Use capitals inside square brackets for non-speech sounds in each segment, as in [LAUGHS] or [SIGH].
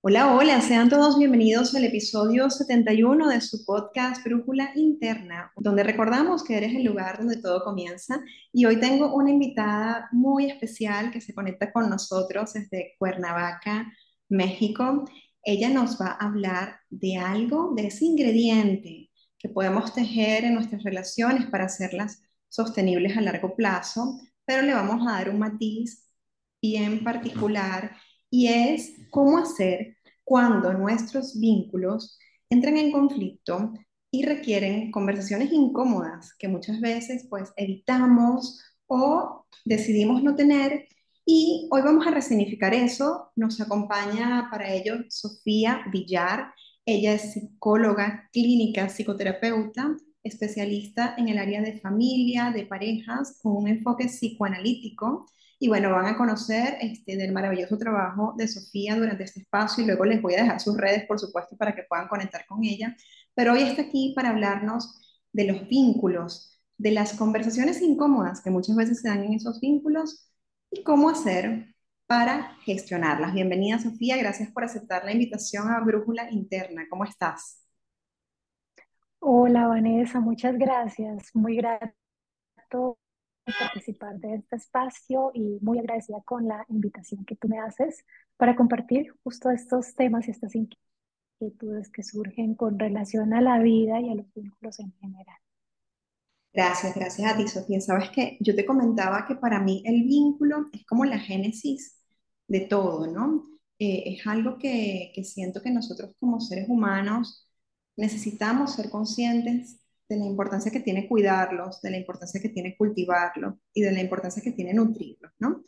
Hola, hola, sean todos bienvenidos al episodio 71 de su podcast Brújula Interna, donde recordamos que eres el lugar donde todo comienza. Y hoy tengo una invitada muy especial que se conecta con nosotros desde Cuernavaca, México. Ella nos va a hablar de algo, de ese ingrediente que podemos tejer en nuestras relaciones para hacerlas sostenibles a largo plazo, pero le vamos a dar un matiz bien particular y es cómo hacer cuando nuestros vínculos entran en conflicto y requieren conversaciones incómodas que muchas veces pues evitamos o decidimos no tener. Y hoy vamos a resignificar eso. Nos acompaña para ello Sofía Villar. Ella es psicóloga clínica, psicoterapeuta, especialista en el área de familia, de parejas, con un enfoque psicoanalítico y bueno, van a conocer este, del maravilloso trabajo de Sofía durante este espacio y luego les voy a dejar sus redes, por supuesto, para que puedan conectar con ella. Pero hoy está aquí para hablarnos de los vínculos, de las conversaciones incómodas que muchas veces se dan en esos vínculos y cómo hacer para gestionarlas. Bienvenida, Sofía. Gracias por aceptar la invitación a Brújula Interna. ¿Cómo estás? Hola Vanessa, muchas gracias. Muy grato participar de este espacio y muy agradecida con la invitación que tú me haces para compartir justo estos temas y estas inquietudes que surgen con relación a la vida y a los vínculos en general. Gracias, gracias a ti, Sofía. Sabes que yo te comentaba que para mí el vínculo es como la génesis de todo, ¿no? Eh, es algo que, que siento que nosotros como seres humanos necesitamos ser conscientes de la importancia que tiene cuidarlos, de la importancia que tiene cultivarlos y de la importancia que tiene nutrirlos, ¿no?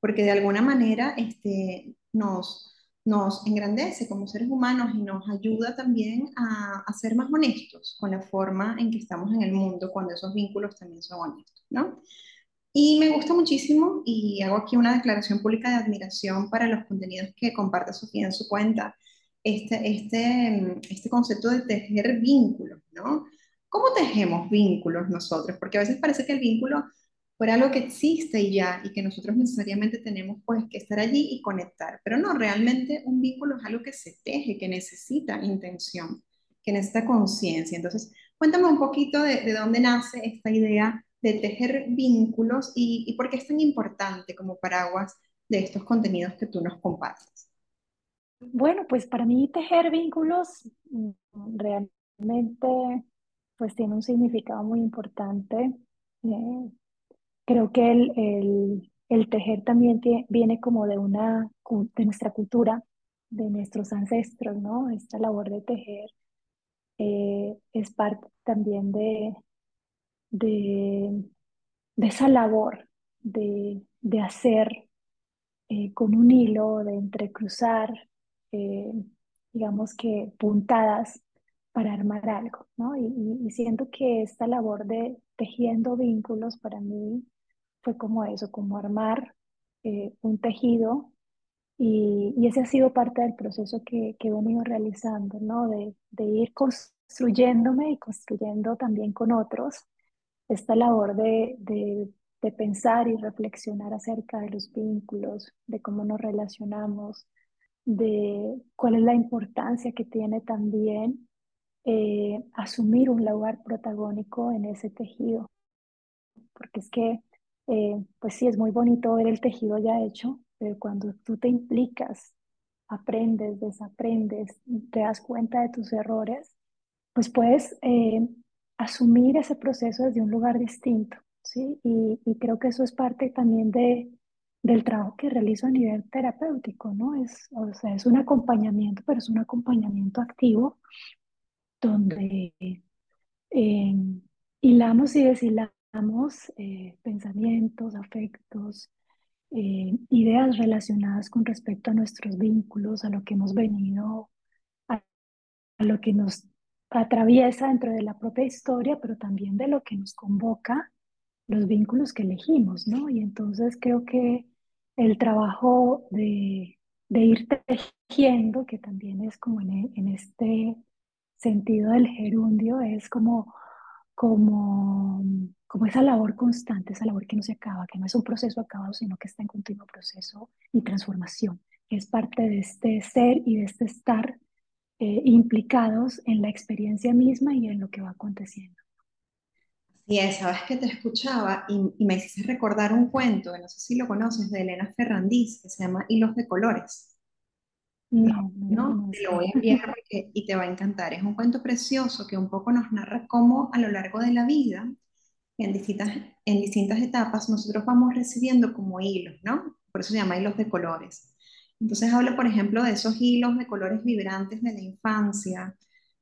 Porque de alguna manera este, nos, nos engrandece como seres humanos y nos ayuda también a, a, ser más honestos con la forma en que estamos en el mundo cuando esos vínculos también son honestos, ¿no? Y me gusta muchísimo y hago aquí una declaración pública de admiración para los contenidos que comparte Sofía en su cuenta, este, este, este concepto de tejer vínculos, ¿no? ¿Cómo tejemos vínculos nosotros? Porque a veces parece que el vínculo fuera algo que existe y ya, y que nosotros necesariamente tenemos pues que estar allí y conectar. Pero no, realmente un vínculo es algo que se teje, que necesita intención, que necesita conciencia. Entonces, cuéntame un poquito de, de, dónde nace esta idea de tejer vínculos y, y por qué es tan importante como paraguas de estos contenidos que tú nos compartes. Bueno, pues para mí tejer vínculos mm, realmente pues tiene un significado muy importante. Eh, creo que el, el, el tejer también viene como de, una, de nuestra cultura, de nuestros ancestros, ¿no? Esta labor de tejer eh, es parte también de, de, de esa labor de, de hacer eh, con un hilo, de entrecruzar, digamos que puntadas para armar algo, ¿no? Y, y, siento que esta labor de tejiendo vínculos para mí fue como eso, como armar eh, un tejido y, y, ese ha sido parte del proceso que, he venido realizando, ¿no? De, ir construyéndome y construyendo también con otros esta labor de pensar y reflexionar acerca de los vínculos, de cómo nos relacionamos, de cuál es la importancia que tiene también eh, asumir un lugar protagónico en ese tejido. Porque es que, eh, pues sí, es muy bonito ver el tejido ya hecho, pero cuando tú te implicas, aprendes, desaprendes, te das cuenta de tus errores, pues puedes eh, asumir ese proceso desde un lugar distinto, ¿sí? Y, y creo que eso es parte también de, del trabajo que realizo a nivel terapéutico, ¿no? Es, o sea, es un acompañamiento, pero es un acompañamiento activo donde eh, hilamos y deshilamos eh, pensamientos, afectos, eh, ideas relacionadas con respecto a nuestros vínculos, a lo que hemos venido, a, a, lo que nos atraviesa dentro de la propia historia, pero también de lo que nos convoca los vínculos que elegimos, ¿no? Y entonces creo que el trabajo de, de ir tejiendo, que también es como en, en este sentido del gerundio es como, como, como esa labor constante, esa labor que no se acaba, que no es un proceso acabado, sino que está en continuo proceso y transformación. es parte de este ser y de este estar eh, implicados en la experiencia misma y en lo que va aconteciendo. Y es, sabes que te escuchaba y, me hiciste recordar un cuento, no sé si lo conoces, de Elena Ferrandiz, que se llama Hilos de Colores. No, no, te lo voy a enviar y te va a encantar. Es un cuento precioso que un poco nos narra cómo a lo largo de la vida, en distintas, en distintas etapas, nosotros vamos recibiendo como hilos, ¿no? Por eso se llama hilos de colores. Entonces habla, por ejemplo, de esos hilos de colores vibrantes de la infancia,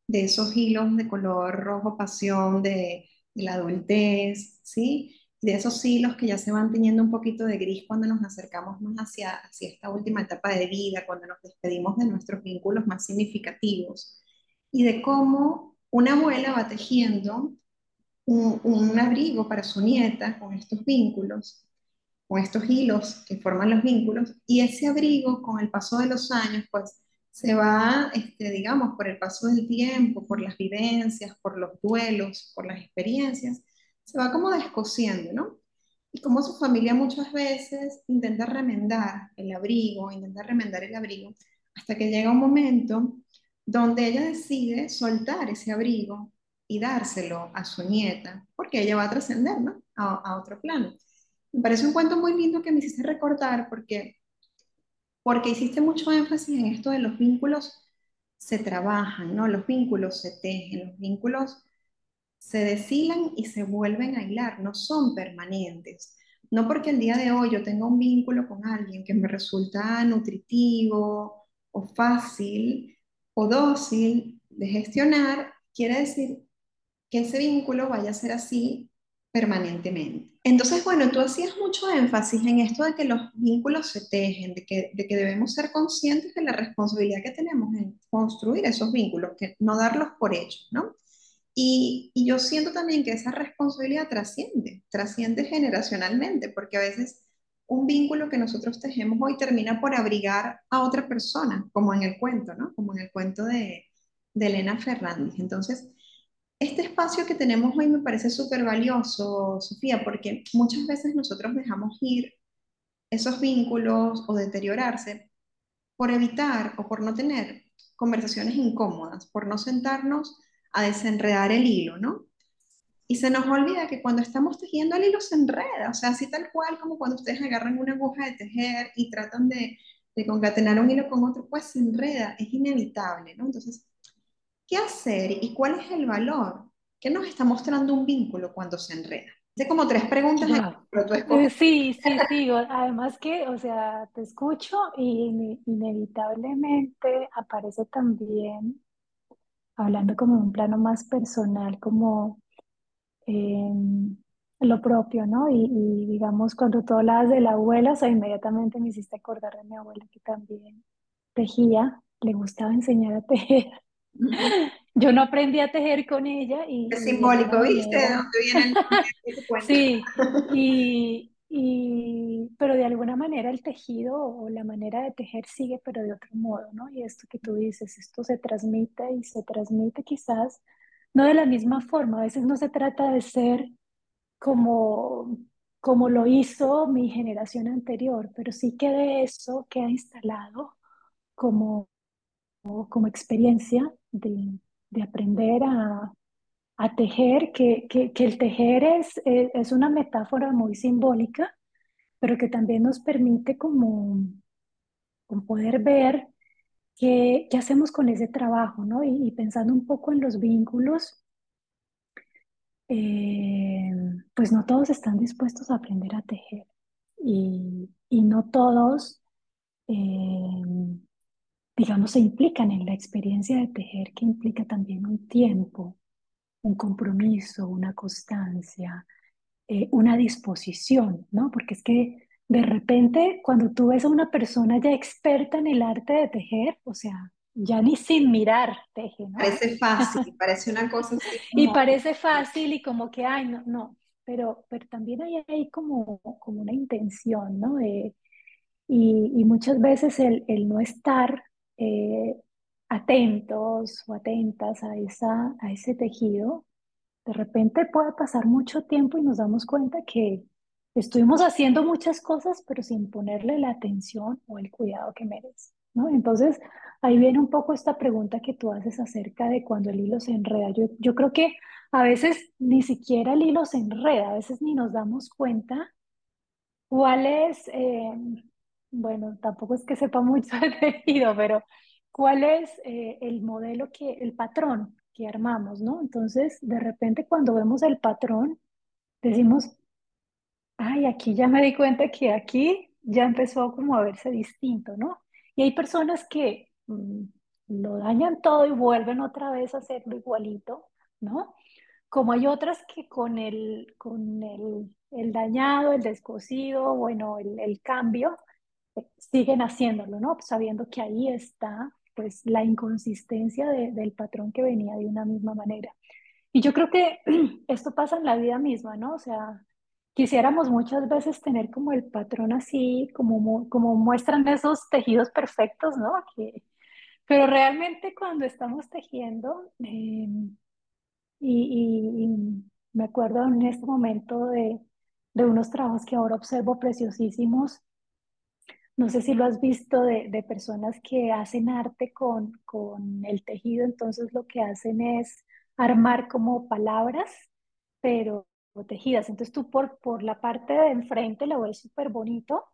de esos hilos de color rojo pasión de de la adultez, ¿sí? De esos hilos que ya se van teniendo un poquito de gris cuando nos acercamos más hacia, hacia esta última etapa de vida, cuando nos despedimos de nuestros vínculos más significativos, y de cómo una abuela va tejiendo un, abrigo para su nieta con estos vínculos, con estos hilos que forman los vínculos, y ese abrigo con el paso de los años, pues se va, este, digamos, por el paso del tiempo, por las vivencias, por los duelos, por las experiencias, se va como descosiendo, ¿no? Y como su familia muchas veces intenta remendar el abrigo, intenta remendar el abrigo, hasta que llega un momento donde ella decide soltar ese abrigo y dárselo a su nieta, porque ella va a trascender, ¿no? A, otro plano. Me parece un cuento muy lindo que me hiciste recordar porque porque hiciste mucho énfasis en esto de los vínculos se trabajan, ¿no? Los vínculos se tejen, los vínculos se deshilan y se vuelven a hilar, no son permanentes. No porque el día de hoy yo tenga un vínculo con alguien que me resulta nutritivo o fácil o dócil de gestionar, quiere decir que ese vínculo vaya a ser así permanentemente. Entonces, bueno, tú hacías mucho énfasis en esto de que los vínculos se tejen, de que, de que debemos ser conscientes de la responsabilidad que tenemos en construir esos vínculos, que no darlos por hechos, ¿no? Y, yo siento también que esa responsabilidad trasciende, trasciende generacionalmente, porque a veces un vínculo que nosotros tejemos hoy termina por abrigar a otra persona, como en el cuento, ¿no? Como en el cuento de, de Elena Fernández. Entonces, este espacio que tenemos hoy me parece súper valioso, Sofía, porque muchas veces nosotros dejamos ir esos vínculos o deteriorarse por evitar o por no tener conversaciones incómodas, por no sentarnos a desenredar el hilo, ¿no? Y se nos olvida que cuando estamos tejiendo el hilo se enreda, o sea, así tal cual como cuando ustedes agarran una aguja de tejer y tratan de, de concatenar un hilo con otro, pues se enreda, es inevitable, ¿no? Entonces, ¿Qué hacer y cuál es el valor? ¿Qué nos está mostrando un vínculo cuando se enreda? Hice como tres preguntas, pero tú escoges. Sí, sí, sí. Además que, o sea, te escucho y inevitablemente aparece también, hablando como en un plano más personal, como em, lo propio, ¿no? Y, y, digamos, cuando tú hablabas de la abuela, o sea, inmediatamente me hiciste acordar de mi abuela que también tejía, le gustaba enseñar a tejer. [LAUGHS] Yo no aprendí a tejer con ella y... Es simbólico, ¿viste? ¿De dónde viene el [LAUGHS] Sí, y, y, pero de alguna manera el tejido o la manera de tejer sigue, pero de otro modo, ¿no? Y esto que tú dices, esto se transmite y se transmite quizás no de la misma forma, a veces no se trata de ser como, como lo hizo mi generación anterior, pero sí que de eso queda instalado como, como experiencia de, de aprender a, a tejer, que, que, que, el tejer es, es una metáfora muy simbólica, pero que también nos permite como, como poder ver qué, qué, hacemos con ese trabajo, ¿no? Y, pensando un poco en los vínculos, eh, pues no todos están dispuestos a aprender a tejer y, y no todos eh, digamos, se implican en la experiencia de tejer, que implica también un tiempo, un compromiso, una constancia, eh, una disposición, ¿no? Porque es que de repente cuando tú ves a una persona ya experta en el arte de tejer, o sea, ya ni sin mirar teje, ¿no? Parece fácil, [LAUGHS] parece una cosa así. Y parece fácil y como que, ay, no, no, pero, pero también hay ahí como, como una intención, ¿no? y, y, muchas veces el, el no estar eh, atentos o atentas a, esa, a ese tejido, de repente puede pasar mucho tiempo y nos damos cuenta que, estuvimos haciendo muchas cosas, pero sin ponerle la atención o el cuidado que merece, ¿no? Entonces, ahí viene un poco esta pregunta que tú haces acerca de cuando el hilo se enreda. Yo, yo creo que a veces ni siquiera el hilo se enreda, a veces ni nos damos cuenta cuál es, eh, bueno, tampoco es que sepa mucho [LAUGHS] de tejido, pero cuál es eh, el modelo que, el patrón que armamos, ¿no? Entonces, de repente cuando vemos el patrón, decimos, ay, aquí ya me di cuenta que aquí ya empezó como a verse distinto, ¿no? Y hay personas que mm, lo dañan todo y vuelven otra vez a hacerlo igualito, ¿no? Como hay otras que con el, con el, el dañado, el descosido, bueno, el, el cambio, eh, siguen haciéndolo, ¿no? Sabiendo que ahí está, pues, la inconsistencia de- del patrón que venía de una misma manera. Y yo creo que [CLEARS THROAT] esto pasa en la vida misma, ¿no? O sea, quisiéramos muchas veces tener como el patrón así, como, como muestran esos tejidos perfectos, ¿no? Que, pero realmente cuando estamos tejiendo, y, y- y me acuerdo en este momento de, de unos trabajos que ahora observo preciosísimos, no sé si lo has visto de, de personas que hacen arte con, con el tejido, entonces lo que hacen es armar como palabras, pero tejidas. Entonces tú por, por la parte de enfrente lo ves súper bonito,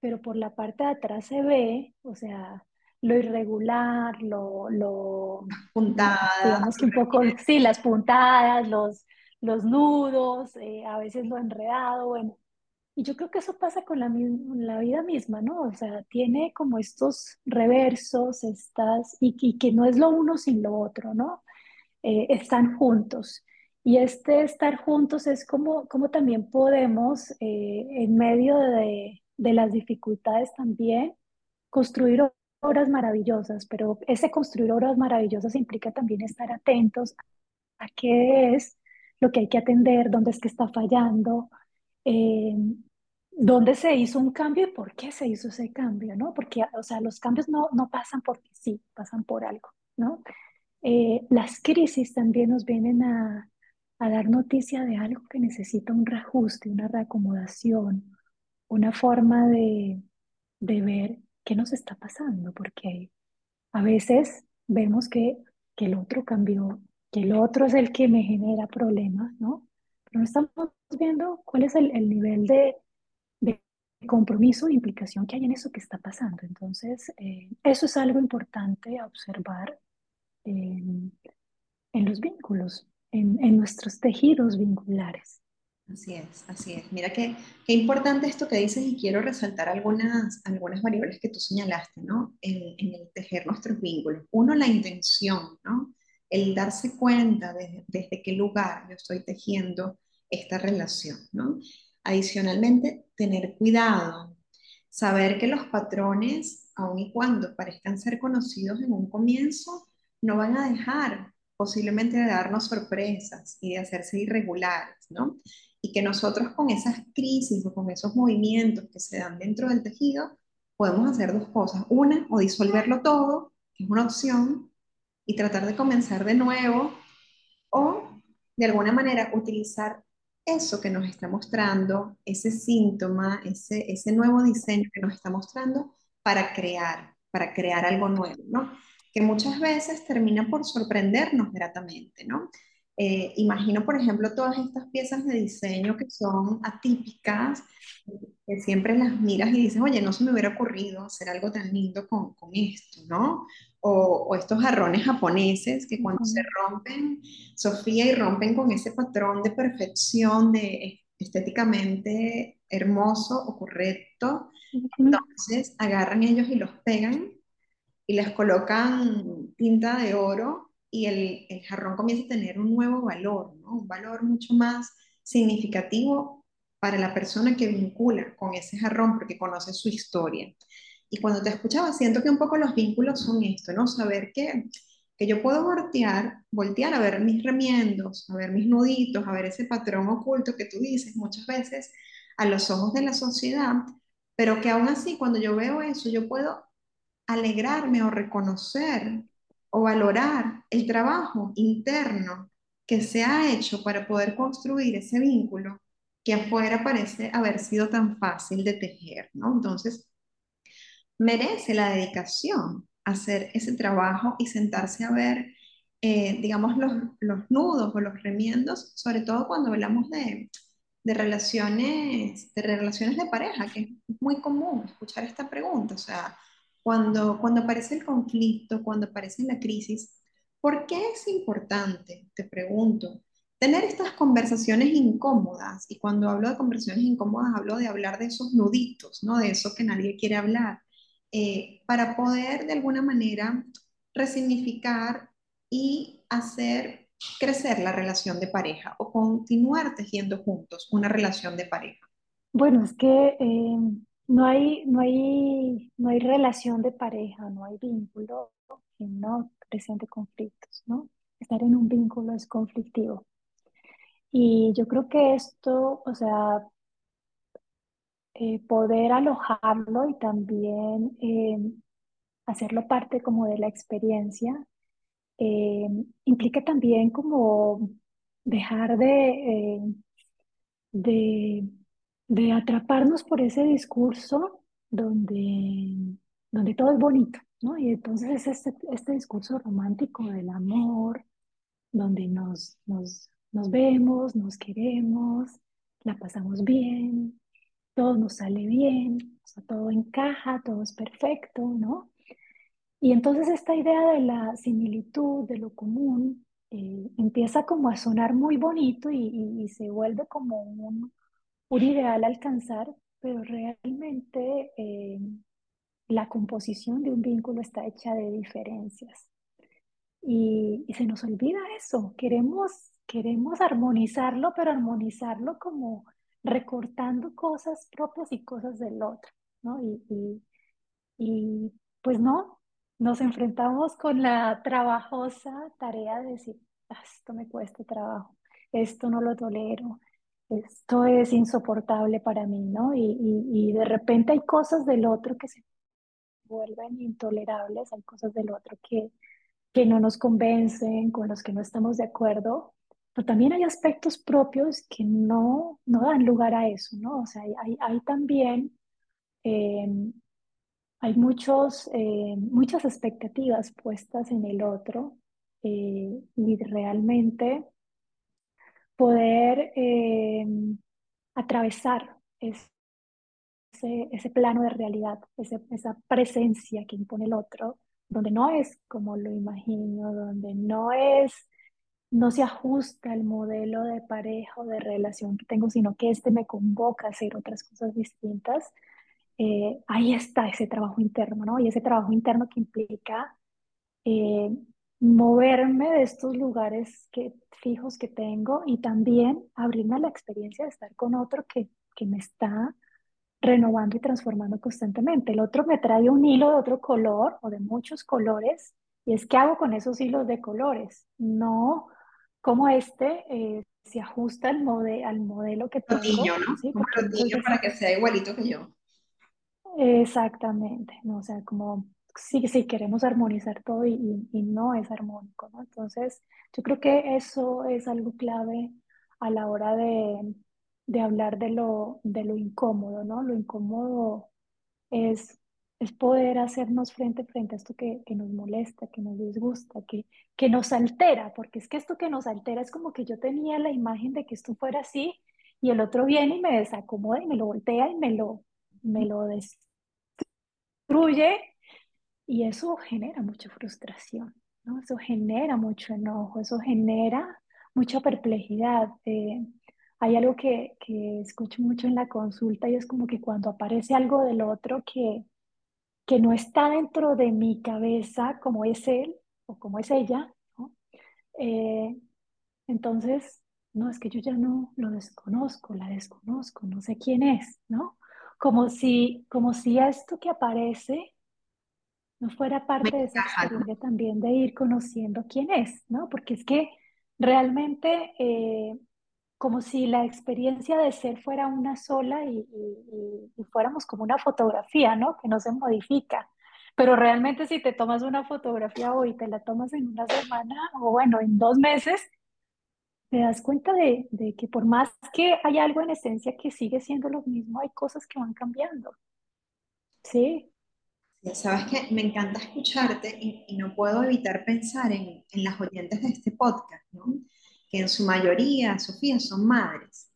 pero por la parte de atrás se ve, o sea, lo irregular, lo, lo, Puntadas, digamos que un poco, sí, las puntadas, los, los nudos, eh, a veces lo enredado, bueno. Y yo creo que eso pasa con la, la vida misma, ¿no? O sea, tiene como estos reversos, estas, y, y que no es lo uno sin lo otro, ¿no? Eh, están juntos. Y este estar juntos es como, como también podemos, eh, en medio de, de las dificultades también, construir obras maravillosas, pero ese construir obras maravillosas implica también estar atentos a qué es lo que hay que atender, dónde es que está fallando, eh, dónde se hizo un cambio y por qué se hizo ese cambio, ¿no? Porque, o sea, los cambios no, no pasan porque sí, pasan por algo, ¿no? Eh, las crisis también nos vienen a, a dar noticia de algo que necesita un reajuste, una reacomodación, una forma de, de ver qué nos está pasando, porque a veces vemos que, que el otro cambió, que el otro es el que me genera problemas, ¿no? No estamos viendo cuál es el, el nivel de, de compromiso e implicación que hay en eso que está pasando. Entonces, eh, eso es algo importante a observar en, en los vínculos, en, en nuestros tejidos vinculares. Así es, así es. Mira qué, qué importante esto que dices y quiero resaltar algunas, algunas variables que tú señalaste, ¿no? En, en el tejer nuestros vínculos. Uno, la intención, ¿no? El darse cuenta de- desde qué lugar yo estoy tejiendo esta relación, ¿no? Adicionalmente, tener cuidado, saber que los patrones, aun y cuando parezcan ser conocidos en un comienzo, no van a dejar posiblemente de darnos sorpresas y de hacerse irregulares, ¿no? y que nosotros con esas crisis o con esos movimientos que se dan dentro del tejido, podemos hacer dos cosas. Una, o disolverlo todo, que es una opción, y tratar de comenzar de nuevo, o de alguna manera utilizar eso que nos está mostrando, ese síntoma, ese, ese nuevo diseño que nos está mostrando para crear, para crear algo nuevo, ¿no? Que muchas veces termina por sorprendernos gratamente, ¿no? Eh, imagino, por ejemplo, todas estas piezas de diseño que son atípicas, que siempre las miras y dices, oye, no se me hubiera ocurrido hacer algo tan lindo con, con esto, ¿no? O, o estos jarrones japoneses que cuando se Ujú, rompen, Sofía, y rompen con ese patrón de perfección, de estéticamente hermoso o correcto, ujú, entonces agarran ellos y los pegan y les colocan tinta de oro y el, el jarrón comienza a tener un nuevo valor, ¿no? Un valor mucho más significativo para la persona que vincula con ese jarrón porque conoce su historia. Y cuando te escuchaba, siento que un poco los vínculos son esto, ¿no? Saber que, que yo puedo voltear, voltear a ver mis remiendos, a ver mis nuditos, a ver ese patrón oculto que tú dices muchas veces a los ojos de la sociedad, pero que aún así cuando yo veo eso, yo puedo alegrarme o reconocer o valorar el trabajo interno que se ha hecho para poder construir ese vínculo que afuera parece haber sido tan fácil de tejer, ¿no? Entonces, merece la dedicación hacer ese trabajo y sentarse a ver, eh, digamos, los, los nudos o los remiendos, sobre todo cuando hablamos de, de relaciones, de relaciones de pareja, que es muy común escuchar esta pregunta, o sea, cuando, cuando aparece el conflicto, cuando aparece la crisis, ¿por qué es importante, te pregunto, tener estas conversaciones incómodas? Y cuando hablo de conversaciones incómodas, hablo de hablar de esos nuditos, ¿no? De eso que nadie quiere hablar, eh, para poder de alguna manera resignificar y hacer crecer la relación de pareja o continuar tejiendo juntos una relación de pareja? Bueno, es que eh, no hay, no hay, no hay relación de pareja, no hay vínculo que no presente conflictos, ¿no? Estar en un vínculo es conflictivo. Y yo creo que esto, o sea, eh, poder alojarlo y también eh, hacerlo parte como de la experiencia, eh, implica también como dejar de, de, de, atraparnos por ese discurso donde, donde todo es bonito, ¿no? Y entonces es este, este discurso romántico del amor, donde nos, nos, nos vemos, nos queremos, la pasamos bien, todo nos sale bien, o sea, todo encaja, todo es perfecto, ¿no? Y entonces esta idea de la similitud, de lo común, eh, empieza como a sonar muy bonito y, y, se vuelve como un, un, ideal alcanzar, pero realmente eh, la composición de un vínculo está hecha de diferencias. Y, y, se nos olvida eso, queremos, queremos armonizarlo, pero armonizarlo como recortando cosas propias y cosas del otro, ¿no? Y, y, y pues no, nos enfrentamos con la trabajosa tarea de decir, ah, esto me cuesta trabajo, esto no lo tolero, esto es insoportable para mí, ¿no? Y, y, y de repente hay cosas del otro que se vuelven intolerables, hay cosas del otro que, que no nos convencen, con los que no estamos de acuerdo, pero también hay aspectos propios que no, no dan lugar a eso, ¿no? O sea, hay, hay también, eh, hay muchos, eh, muchas expectativas puestas en el otro eh, y realmente poder atravesar ese, ese, plano de realidad, esa presencia que impone el otro, donde no es como lo imagino, donde no es no se ajusta al modelo de pareja o de relación que tengo, sino que este me convoca a hacer otras cosas distintas, eh, ahí está ese trabajo interno, ¿no? Y ese trabajo interno que implica eh, moverme de estos lugares que, fijos que tengo y también abrirme a la experiencia de estar con otro que, que me está renovando y transformando constantemente. El otro me trae un hilo de otro color o de muchos colores y es que hago con esos hilos de colores. No como este eh, se ajusta al, al modelo que tengo. Rodillo, ¿no? ¿sí? Un rodillo para que sea igualito que yo. Exactamente, ¿no? O sea, como sí, sí queremos armonizar todo y, y, no es armónico, ¿no? Entonces, yo creo que eso es algo clave a la hora de, de hablar de lo, de lo incómodo, ¿no? Lo incómodo es es poder hacernos frente frente a esto que, que, nos molesta, que nos disgusta, que, que nos altera, porque es que esto que nos altera es como que yo tenía la imagen de que esto fuera así y el otro viene y me desacomoda y me lo voltea y me lo, me lo destruye y eso genera mucha frustración, ¿no? Eso genera mucho enojo, eso genera mucha perplejidad. Eh, hay algo que, que escucho mucho en la consulta y es como que cuando aparece algo del otro que, que no está dentro de mi cabeza como es él o como es ella. Eh, entonces, no, es que yo ya no lo desconozco, la desconozco, no sé quién es, ¿no? Como si, como si esto que aparece no fuera parte de esa experiencia también de ir conociendo quién es, ¿no? Porque es que realmente eh, como si la experiencia de ser fuera una sola y, fuéramos como una fotografía, ¿no? Que no se modifica. Pero realmente si te tomas una fotografía hoy, te la tomas en una semana o bueno, en dos meses, te das cuenta de, de que por más que hay algo en esencia que sigue siendo lo mismo, hay cosas que van cambiando. Sí, Sabes que me encanta escucharte y, y no puedo evitar pensar en, en las oyentes de este podcast, ¿no? Que en su mayoría, Sofía, son madres.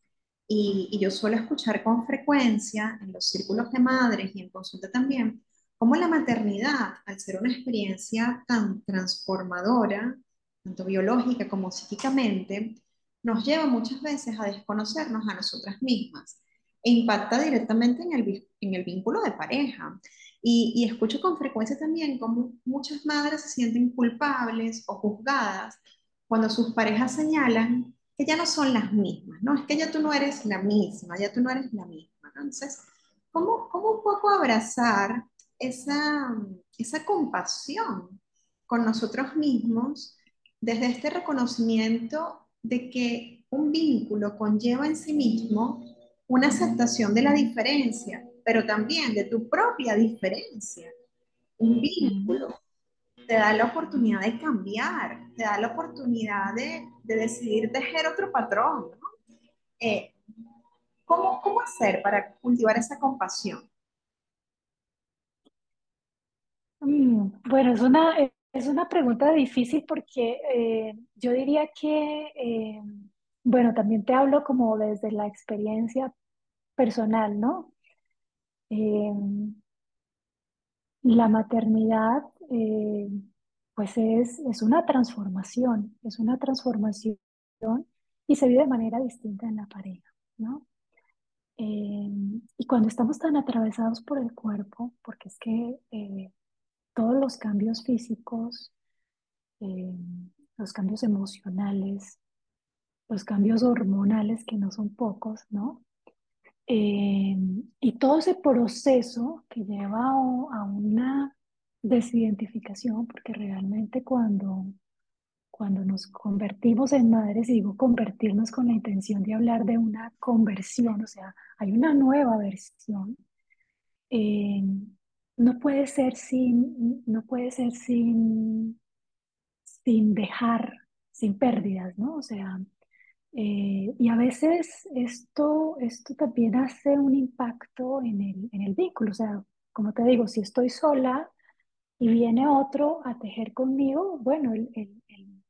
Y, y yo suelo escuchar con frecuencia en los círculos de madres y en consulta también, cómo la maternidad, al ser una experiencia tan transformadora, tanto biológica como psíquicamente, nos lleva muchas veces a desconocernos a nosotras mismas e impacta directamente en el, en el vínculo de pareja. Y, escucho con frecuencia también cómo muchas madres se sienten culpables o juzgadas cuando sus parejas señalan que ya no son las mismas, ¿no? Es que ya tú no eres la misma, ya tú no eres la misma. Entonces, ¿cómo, cómo un poco abrazar esa, esa compasión con nosotros mismos desde este reconocimiento de que un vínculo conlleva en sí mismo una aceptación de la diferencia, pero también de tu propia diferencia. Un vínculo te da la oportunidad de cambiar, te da la oportunidad de, de decidir tejer otro patrón. ¿no? Eh, ¿cómo, ¿Cómo hacer para cultivar esa compasión? Mm, Bueno, es una, es una pregunta difícil porque eh, yo diría que, eh, bueno, también te hablo como desde la experiencia personal, ¿no? Eh, la maternidad, eh, pues es, es una transformación, es una transformación y se vive de manera distinta en la pareja, ¿no? Eh, y cuando estamos tan atravesados por el cuerpo, porque es que eh, todos los cambios físicos, eh, los cambios emocionales, los cambios hormonales, que no son pocos, ¿no? Eh, y todo ese proceso que lleva a, una desidentificación, porque realmente cuando, cuando nos convertimos en madres, digo convertirnos con la intención de hablar de una conversión, o sea, hay una nueva versión, eh, no puede ser sin, no puede ser sin, sin dejar, sin pérdidas, ¿no? O sea, eh, y a veces esto, esto también hace un impacto en el, en el vínculo. O sea, como te digo, si estoy sola y viene otro a tejer conmigo, bueno, el, el, el,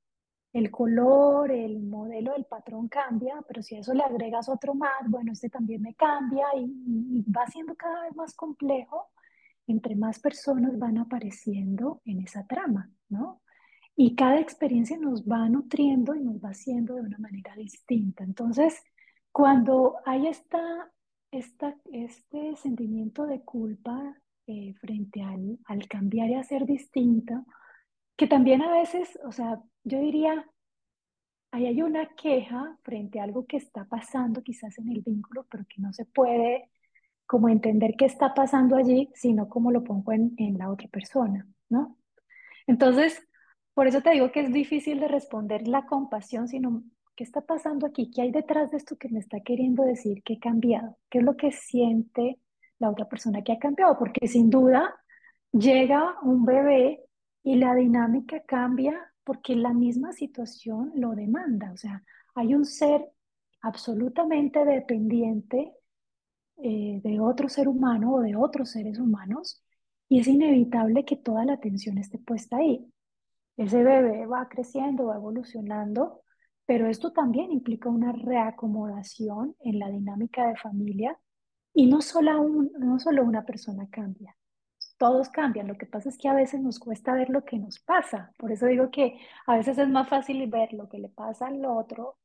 el color, el modelo del patrón cambia, pero si a eso le agregas otro más, bueno, este también me cambia y y va siendo cada vez más complejo entre más personas van apareciendo en esa trama, ¿no? Y cada experiencia nos va nutriendo y nos va haciendo de una manera distinta. Entonces, cuando hay esta, esta, este sentimiento de culpa eh, frente al, al cambiar y a ser distinta, que también a veces, o sea, yo diría, ahí hay una queja frente a algo que está pasando quizás en el vínculo, pero que no se puede como entender qué está pasando allí, sino cómo lo pongo en, en la otra persona, ¿no? Entonces, por eso te digo que es difícil de responder la compasión, sino qué está pasando aquí, qué hay detrás de esto que me está queriendo decir que he cambiado, qué es lo que siente la otra persona que ha cambiado, porque sin duda llega un bebé y la dinámica cambia porque la misma situación lo demanda, o sea, hay un ser absolutamente dependiente eh, de otro ser humano o de otros seres humanos y es inevitable que toda la atención esté puesta ahí. Ese bebé va creciendo, va evolucionando, pero esto también implica una reacomodación en la dinámica de familia y no solo, un- no solo una persona cambia, todos cambian. Lo que pasa es que a veces nos cuesta ver lo que nos pasa. Por eso digo que a veces es más fácil ver lo que le pasa al otro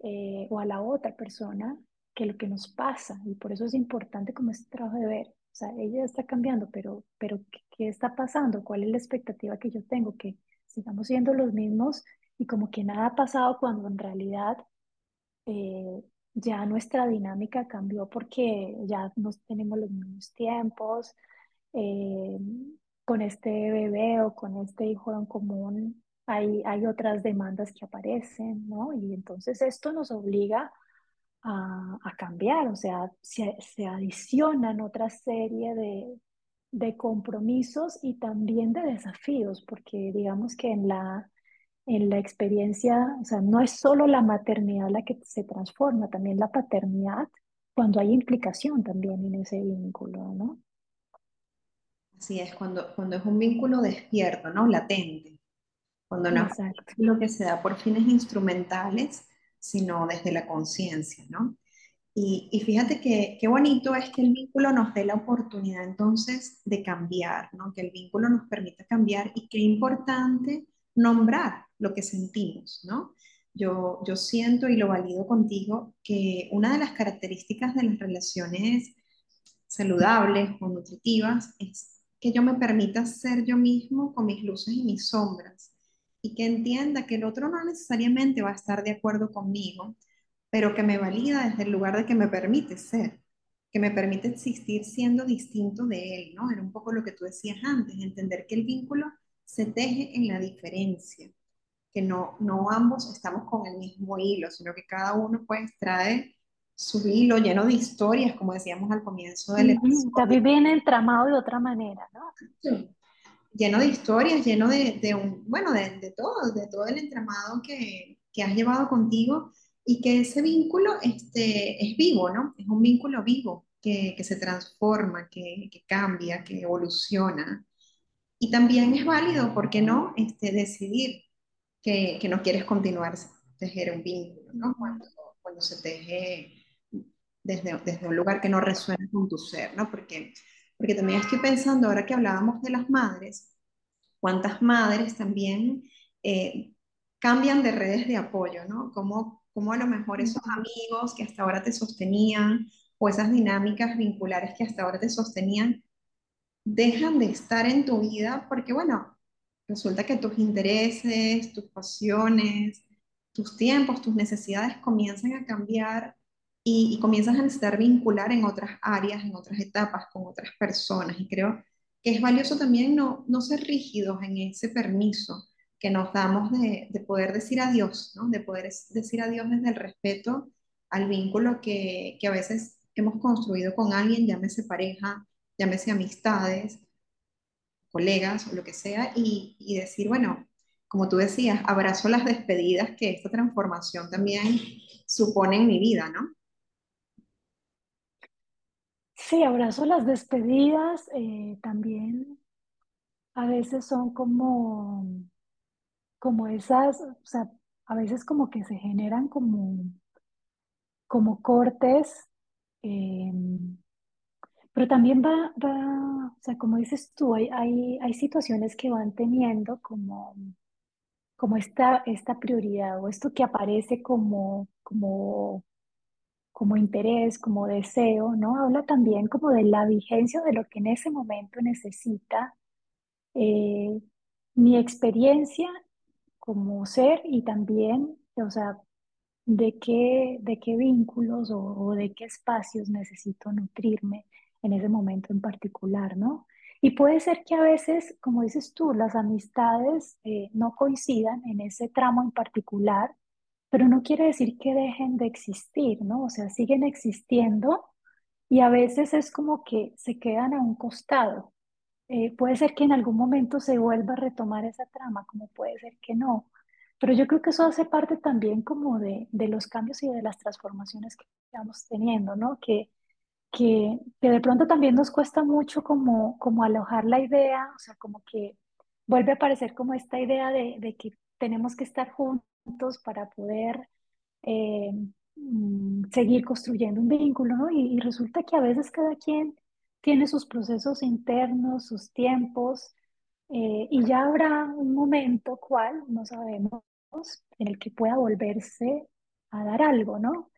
eh, o a la otra persona que lo que nos pasa. Y por eso es importante como este trabajo de ver. O sea, ella está cambiando, pero, pero ¿qué, qué está pasando? ¿Cuál es la expectativa que yo tengo? Que sigamos siendo los mismos y como que nada ha pasado cuando en realidad eh, ya nuestra dinámica cambió porque ya no tenemos los mismos tiempos. eh, con este bebé o con este hijo en común hay, hay otras demandas que aparecen, ¿no? Y entonces esto nos obliga a, a cambiar, o sea, se, se adicionan otra serie de, de compromisos y también de desafíos, porque digamos que en la, en la experiencia, o sea, no es solo la maternidad la que se transforma, también la paternidad, cuando hay implicación también en ese vínculo, ¿no? Así es, cuando, cuando es un vínculo despierto, ¿no? Latente, cuando no lo que se da por fines instrumentales, sino desde la conciencia, ¿no? Y, y, fíjate que qué bonito es que el vínculo nos dé la oportunidad entonces de cambiar, ¿no? Que el vínculo nos permita cambiar y qué importante nombrar lo que sentimos, ¿no? Yo, yo siento y lo valido contigo que una de las características de las relaciones saludables o nutritivas es que yo me permita ser yo mismo con mis luces y mis sombras y que entienda que el otro no necesariamente va a estar de acuerdo conmigo, pero que me valida desde el lugar de que me permite ser, que me permite existir siendo distinto de él, ¿no? Era un poco lo que tú decías antes, entender que el vínculo se teje en la diferencia, que no, no ambos estamos con el mismo hilo, sino que cada uno pues trae su hilo lleno de historias, como decíamos al comienzo del episodio. También viene entramado de otra manera, ¿no? Sí. Lleno de historias, lleno de, de un, bueno, de, de, todo, de todo el entramado que, que, has llevado contigo y que ese vínculo este, es vivo, ¿no? Es un vínculo vivo que, que se transforma, que, que, cambia, que evoluciona. Y también es válido, ¿por qué no?, este, decidir que, no quieres continuar tejer un vínculo, ¿no? Cuando, cuando se teje desde, desde un lugar que no resuena con tu ser, ¿no? Porque, porque también estoy pensando, ahora que hablábamos de las madres, cuántas madres también eh, cambian de redes de apoyo, ¿no? Cómo, cómo a lo mejor esos amigos que hasta ahora te sostenían o esas dinámicas vinculares que hasta ahora te sostenían dejan de estar en tu vida porque, bueno, resulta que tus intereses, tus pasiones, tus tiempos, tus necesidades comienzan a cambiar y, comienzas a necesitar vincular en otras áreas, en otras etapas, con otras personas. Y creo que es valioso también no, no ser rígidos en ese permiso que nos damos de, de poder decir adiós, ¿no? de poder decir adiós desde el respeto al vínculo que, que a veces hemos construido con alguien, llámese pareja, llámese amistades, colegas o lo que sea, y, y, decir, bueno, como tú decías, abrazo las despedidas que esta transformación también supone en mi vida, ¿no? Sí, abrazo las despedidas, eh, también a veces son como, como esas, o sea, a veces como que se generan como, como cortes. Eh, pero también va, va, o sea, como dices tú, hay, hay, hay situaciones que van teniendo como, como esta, esta prioridad o esto que aparece como, como, como interés, como deseo, ¿no? Habla también como de la vigencia de lo que en ese momento necesita eh, mi experiencia como ser y también, o sea, de qué, de qué vínculos o, de qué espacios necesito nutrirme en ese momento en particular, ¿no? Y puede ser que a veces, como dices tú, las amistades eh, no coincidan en ese tramo en particular, pero no quiere decir que dejen de existir, ¿no? O sea, siguen existiendo y a veces es como que se quedan a un costado. Eh, puede ser que en algún momento se vuelva a retomar esa trama, como puede ser que no. Pero yo creo que eso hace parte también como de, de los cambios y de las transformaciones que estamos teniendo, ¿no? Que que, que, de pronto también nos cuesta mucho como, como alojar la idea, o sea, como que vuelve a aparecer como esta idea de, de que tenemos que estar juntos para poder eh, mm, seguir construyendo un vínculo, ¿no? Y, y, resulta que a veces cada quien tiene sus procesos internos, sus tiempos, eh, y ya habrá un momento cual, no sabemos, en el que pueda volverse a dar algo, ¿no?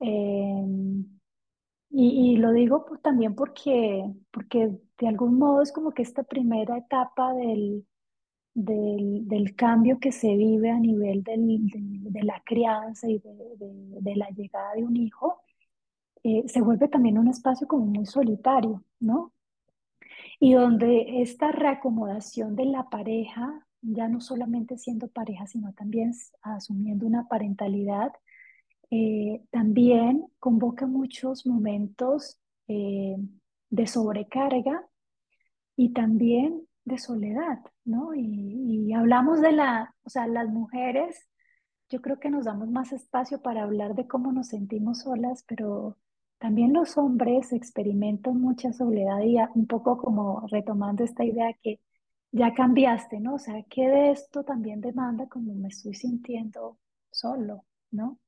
Eh, y, y lo digo pues, también porque, porque de algún modo es como que esta primera etapa del, del, del cambio que se vive a nivel del, de, la crianza y de, de, la llegada de un hijo, eh, se vuelve también un espacio como muy solitario, ¿no? Y donde esta reacomodación de la pareja, ya no solamente siendo pareja, sino también asumiendo una parentalidad, eh, también convoca muchos momentos eh, de sobrecarga y también de soledad, ¿no? Y, hablamos de la, O sea, las mujeres, yo creo que nos damos más espacio para hablar de cómo nos sentimos solas, pero también los hombres experimentan mucha soledad y un poco como retomando esta idea que ya cambiaste, ¿no? O sea, ¿qué de esto también demanda como me estoy sintiendo solo, ¿no?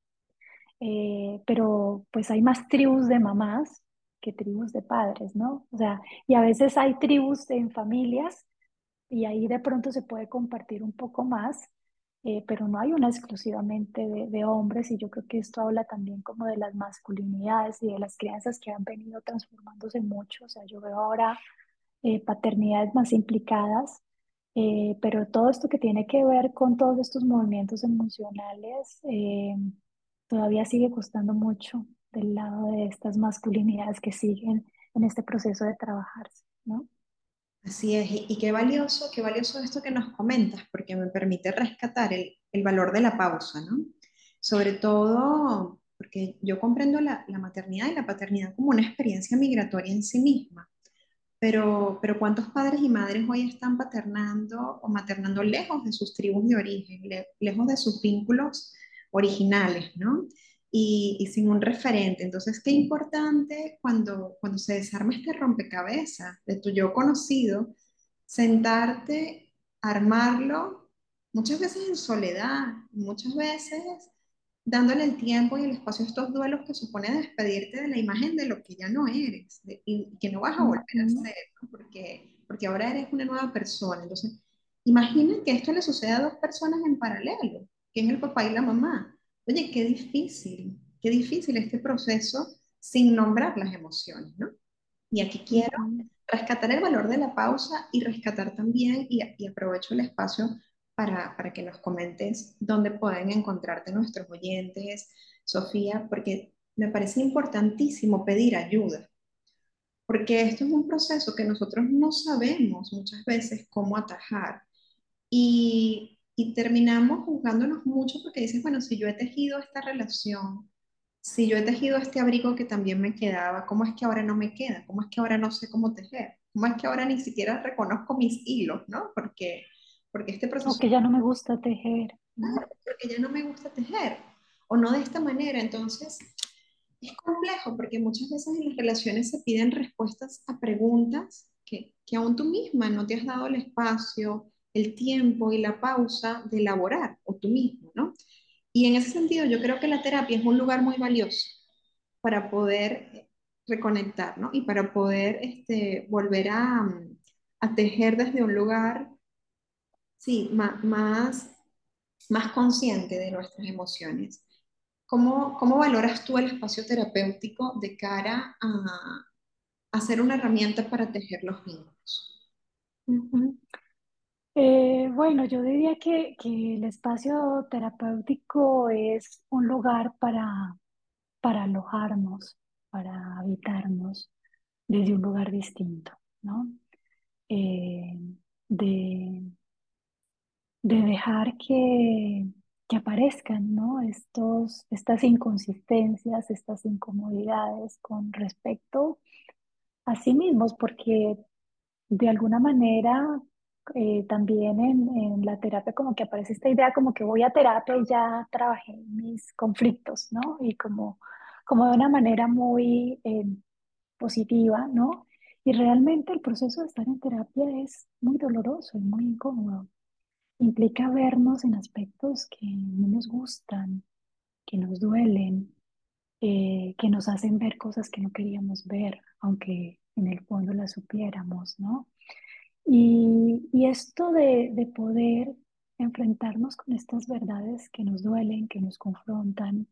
Eh, pero pues hay más tribus de mamás que tribus de padres, ¿no? O sea, y a veces hay tribus en familias y ahí de pronto se puede compartir un poco más, eh, pero no hay una exclusivamente de, hombres y yo creo que esto habla también como de las masculinidades y de las crianzas que han venido transformándose mucho, o sea, yo veo ahora eh, paternidades más implicadas, eh, pero todo esto que tiene que ver con todos estos movimientos emocionales todavía sigue costando mucho del lado de estas masculinidades que siguen en este proceso de trabajarse, ¿no? Así es, y, qué valioso, qué valioso esto que nos comentas, porque me permite rescatar el, valor de la pausa, ¿no? Sobre todo porque yo comprendo la, la, maternidad y la paternidad como una experiencia migratoria en sí misma, pero, pero ¿cuántos padres y madres hoy están paternando o maternando lejos de sus tribus de origen, lejos de sus vínculos originales, ¿no? Y, sin un referente. Entonces, qué importante cuando, cuando se desarma este rompecabezas de tu yo conocido, sentarte, armarlo, muchas veces en soledad, muchas veces dándole el tiempo y el espacio a estos duelos que supone despedirte de la imagen de lo que ya no eres y que no vas a volver a ser, porque, porque ahora eres una nueva persona. Entonces, imaginen que esto le sucede a dos personas en paralelo, que es el papá y la mamá. Oye, qué difícil, qué difícil este proceso sin nombrar las emociones, ¿no? Y aquí quiero rescatar el valor de la pausa y rescatar también, y, aprovecho el espacio para, para, que nos comentes dónde pueden encontrarte nuestros oyentes, Sofía, porque me parece importantísimo pedir ayuda, porque esto es un proceso que nosotros no sabemos muchas veces cómo atajar. Y y terminamos juzgándonos mucho porque dices, bueno, si yo he tejido esta relación, si yo he tejido este abrigo que también me quedaba, ¿cómo es que ahora no me queda? ¿Cómo es que ahora no sé cómo tejer? ¿Cómo es que ahora ni siquiera reconozco mis hilos, ¿no? Porque, porque este proceso... O que ya no me gusta tejer. porque ya no me gusta tejer, o no de esta manera. Entonces, es complejo porque muchas veces en las relaciones se piden respuestas a preguntas que, que aún tú misma no te has dado el espacio, el tiempo y la pausa de elaborar, o tú mismo, ¿no? Y en ese sentido yo creo que la terapia es un lugar muy valioso para poder reconectar, ¿no? Y para poder este, volver a, tejer desde un lugar, sí, más, más, más consciente de nuestras emociones. ¿Cómo, ¿Cómo, valoras tú el espacio terapéutico de cara a, a ser una herramienta para tejer los vínculos? Eh, bueno, yo diría que, que, el espacio terapéutico es un lugar para, para alojarnos, para habitarnos desde un lugar distinto, ¿no? Eh, de, de dejar que, que aparezcan, ¿no? Estos, estas inconsistencias, estas incomodidades con respecto a sí mismos, porque de alguna manera eh, también en, en, la terapia como que aparece esta idea como que voy a terapia y ya trabajé mis conflictos, ¿no? Y como, como de una manera muy eh, positiva, ¿no? Y realmente el proceso de estar en terapia es muy doloroso y muy incómodo. Implica vernos en aspectos que no nos gustan, que nos duelen, eh, que nos hacen ver cosas que no queríamos ver, aunque en el fondo las supiéramos, ¿no? Y, esto de, de, poder enfrentarnos con estas verdades que nos duelen, que nos confrontan,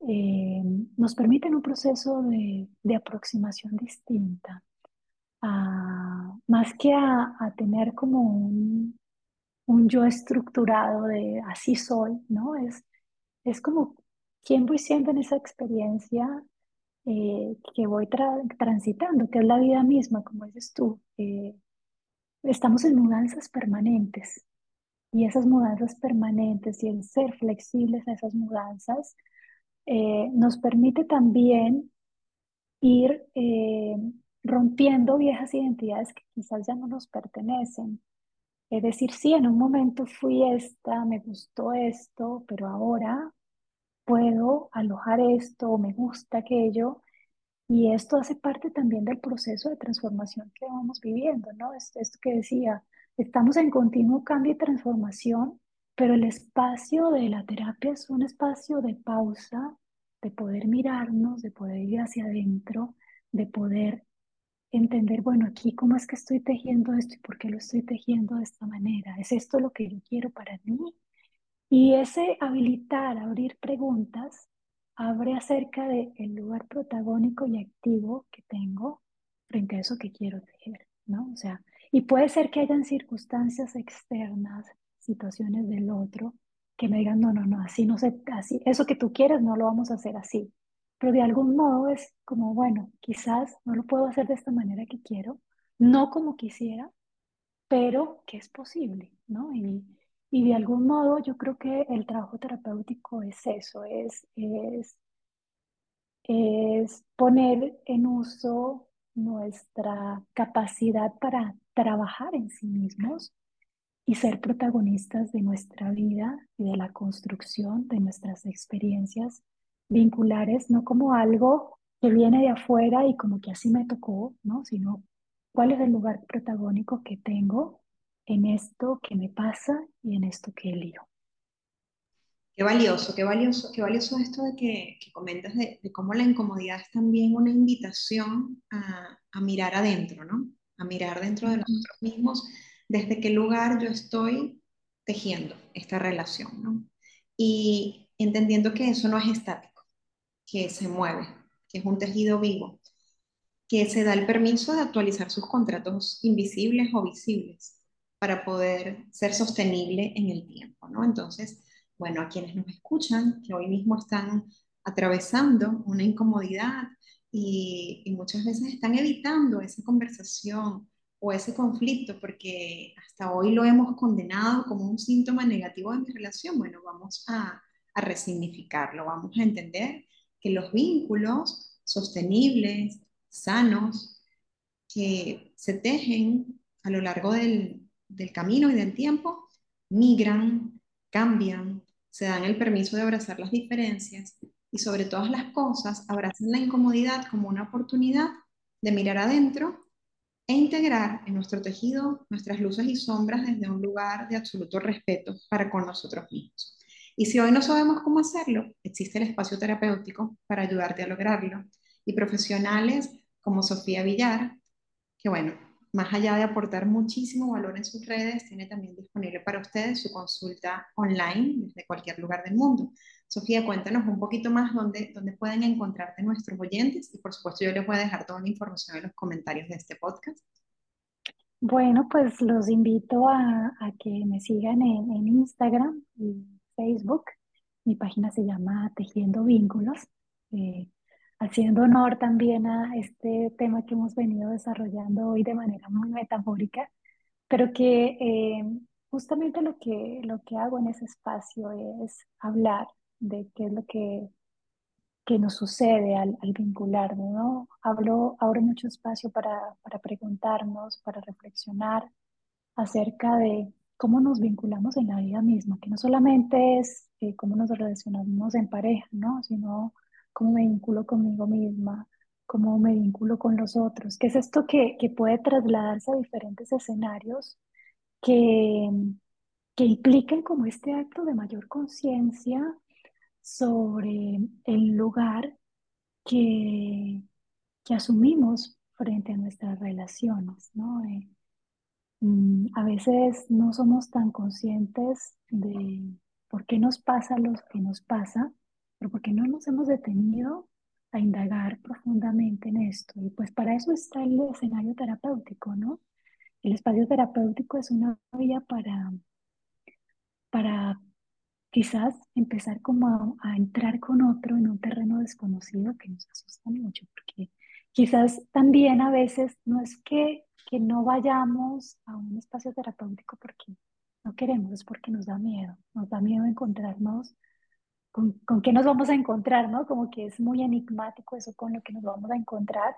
eh, nos permiten un proceso de, de aproximación distinta, a, más que a, a, tener como un, un yo estructurado de así soy, ¿no? Es, es como quién voy siendo en esa experiencia eh, que voy transitando, que es la vida misma, como dices tú. Eh, estamos en mudanzas permanentes y esas mudanzas permanentes y el ser flexibles a esas mudanzas eh, nos permite también ir eh, rompiendo viejas identidades que quizás ya no nos pertenecen Es decir, sí, en un momento fui esta, me gustó esto, pero ahora puedo alojar esto o me gusta aquello. Y esto hace parte también del proceso de transformación que vamos viviendo, ¿no? Es esto que decía, estamos en continuo cambio y transformación, pero el espacio de la terapia es un espacio de pausa, de poder mirarnos, de poder ir hacia adentro, de poder entender, bueno, aquí cómo es que estoy tejiendo esto y por qué lo estoy tejiendo de esta manera. ¿Es esto lo que yo quiero para mí? Y ese habilitar, abrir preguntas, abre acerca del el lugar protagónico y activo que tengo frente a eso que quiero tejer, ¿no? O sea, y puede ser que hayan circunstancias externas, situaciones del otro, que me digan, no, no, no, así no sé, así, eso que tú quieres no lo vamos a hacer así. Pero de algún modo es como, bueno, quizás no lo puedo hacer de esta manera que quiero, no como quisiera, pero que es posible, ¿no? Y, y de algún modo yo creo que el trabajo terapéutico es eso, es, es, es poner en uso nuestra capacidad para trabajar en sí mismos y ser protagonistas de nuestra vida y de la construcción de nuestras experiencias vinculares, no como algo que viene de afuera y como que así me tocó, ¿no? Sino cuál es el lugar protagónico que tengo en esto que me pasa y en esto que elijo. Qué valioso, qué valioso, qué valioso esto de que, que comentas de, de, cómo la incomodidad es también una invitación a, a mirar adentro, ¿no? A mirar dentro de nosotros mismos desde qué lugar yo estoy tejiendo esta relación, ¿no? Y entendiendo que eso no es estático, que se mueve, que es un tejido vivo, que se da el permiso de actualizar sus contratos invisibles o visibles para poder ser sostenible en el tiempo, ¿no? Entonces, bueno, a quienes nos escuchan, que hoy mismo están atravesando una incomodidad y, muchas veces están evitando esa conversación o ese conflicto, porque hasta hoy lo hemos condenado como un síntoma negativo de mi relación, bueno, vamos a, a resignificarlo, vamos a entender que los vínculos sostenibles, sanos, que se tejen a lo largo del, del camino y del tiempo, migran, cambian, se dan el permiso de abrazar las diferencias y sobre todas las cosas abrazan la incomodidad como una oportunidad de mirar adentro e integrar en nuestro tejido nuestras luces y sombras desde un lugar de absoluto respeto para con nosotros mismos. Y si hoy no sabemos cómo hacerlo, existe el espacio terapéutico para ayudarte a lograrlo y profesionales como Sofía Villar, que bueno, más allá de aportar muchísimo valor en sus redes, tiene también disponible para ustedes su consulta online desde cualquier lugar del mundo. Sofía, cuéntanos un poquito más dónde, dónde pueden encontrarte nuestros oyentes y por supuesto yo les voy a dejar toda la información en los comentarios de este podcast. Bueno, pues los invito a, a que me sigan en, en, Instagram y Facebook. Mi página se llama Tejiendo Vínculos, eh, haciendo honor también a este tema que hemos venido desarrollando hoy de manera muy metafórica, pero que eh, justamente lo que, lo que hago en ese espacio es hablar de qué es lo que, que nos sucede al, al vincularnos, ¿no? Hablo, abro mucho espacio para, para preguntarnos, para reflexionar acerca de cómo nos vinculamos en la vida misma, que no solamente es eh, cómo nos relacionamos en pareja, ¿no? Sino cómo me vinculo conmigo misma, cómo me vinculo con los otros, que es esto que, puede trasladarse a diferentes escenarios que, que implican como este acto de mayor conciencia sobre el lugar que, que asumimos frente a nuestras relaciones, ¿no? Eh, mm, a veces no somos tan conscientes de por qué nos pasa lo que nos pasa, pero porque no nos hemos detenido a indagar profundamente en esto. Y pues para eso está el escenario terapéutico, ¿no? El espacio terapéutico es una vía para, para quizás empezar como a, a, entrar con otro en un terreno desconocido que nos asusta mucho, porque quizás también a veces no es que, que no vayamos a un espacio terapéutico porque no queremos, es porque nos da miedo, nos da miedo encontrarnos con, con qué nos vamos a encontrar, ¿no? Como que es muy enigmático eso con lo que nos vamos a encontrar,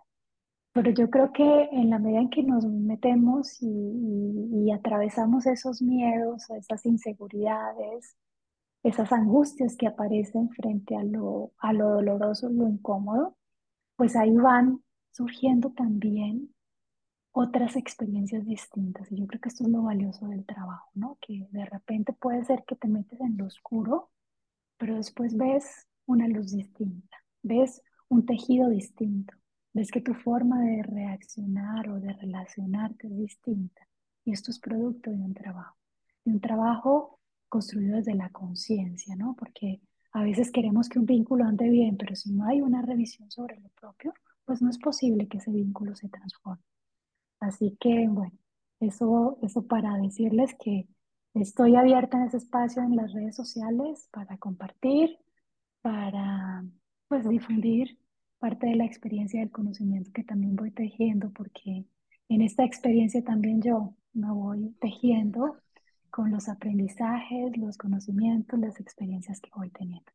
pero yo creo que en la medida en que nos metemos y, atravesamos esos miedos, esas inseguridades, esas angustias que aparecen frente a lo, a lo doloroso, lo incómodo, pues ahí van surgiendo también otras experiencias distintas. Y yo creo que esto es lo valioso del trabajo, ¿no? Que de repente puede ser que te metes en lo oscuro, pero después ves una luz distinta, ves un tejido distinto, ves que tu forma de reaccionar o de relacionarte es distinta. Y esto es producto de un trabajo, de un trabajo construido desde la conciencia, ¿no? Porque a veces queremos que un vínculo ande bien, pero si no hay una revisión sobre lo propio, pues no es posible que ese vínculo se transforme. Así que, bueno, eso, eso para decirles que estoy abierta en ese espacio en las redes sociales para compartir, para pues difundir parte de la experiencia del conocimiento que también voy tejiendo, porque en esta experiencia también yo me voy tejiendo con los aprendizajes, los conocimientos, las experiencias que voy teniendo.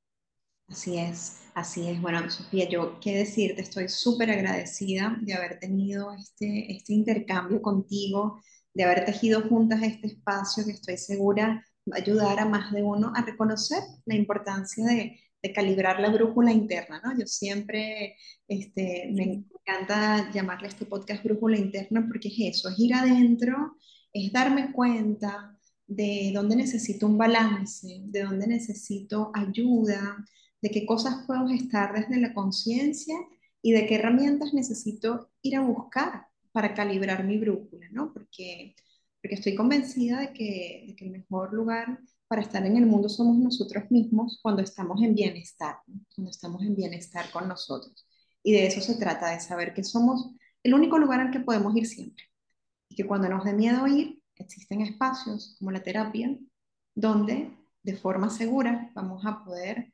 Así es, así es. Bueno, Sofía, yo qué decirte, estoy súper agradecida de haber tenido este, este intercambio contigo, de haber tejido juntas este espacio que estoy segura va a ayudar a más de uno a reconocer la importancia de, calibrar la brújula interna, ¿no? Yo siempre este, me encanta llamarle a este podcast brújula interna porque es eso, es ir adentro, es darme cuenta de dónde necesito un balance, de dónde necesito ayuda, de qué cosas puedo estar desde la conciencia y de qué herramientas necesito ir a buscar para calibrar mi brújula, ¿no? Porque, porque estoy convencida de que, el mejor lugar para estar en el mundo somos nosotros mismos cuando estamos en bienestar, cuando estamos en bienestar con nosotros. Y de eso se trata, de saber que somos el único lugar al que podemos ir siempre. Y que cuando nos dé miedo ir, existen espacios como la terapia, donde de forma segura vamos a poder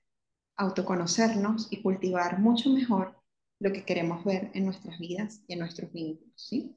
autoconocernos y cultivar mucho mejor lo que queremos ver en nuestras vidas y en nuestros vínculos, ¿sí?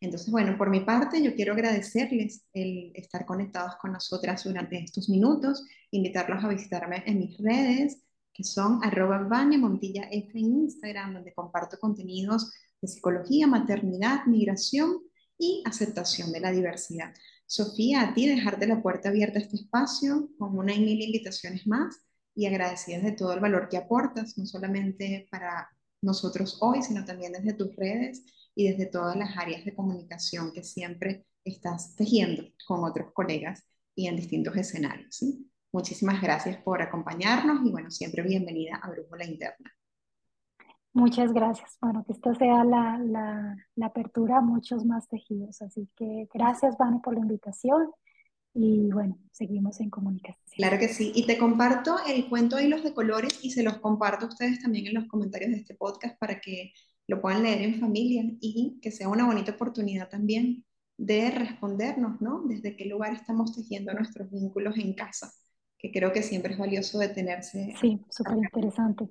Entonces, bueno, por mi parte, yo quiero agradecerles el estar conectados con nosotras durante estos minutos, invitarlos a visitarme en mis redes, que son arroba Montilla F en Instagram, donde comparto contenidos de psicología, maternidad, migración y aceptación de la diversidad. Sofía, a ti dejarte la puerta abierta a este espacio con una y mil invitaciones más y agradecidas de todo el valor que aportas, no solamente para nosotros hoy, sino también desde tus redes y desde todas las áreas de comunicación que siempre estás tejiendo con otros colegas y en distintos escenarios. Muchísimas gracias por acompañarnos y bueno, siempre bienvenida a Brújula Interna. Muchas gracias. Bueno, que esta sea la, la, apertura a muchos más tejidos. Así que gracias, Vane, por la invitación y bueno, seguimos en comunicación. Claro que sí. Y te comparto el cuento Hilos de Colores y se los comparto a ustedes también en los comentarios de este podcast para que lo puedan leer en familia y que sea una bonita oportunidad también de respondernos, ¿no? Desde qué lugar estamos tejiendo nuestros vínculos en casa, que creo que siempre es valioso detenerse. Sí, súper interesante.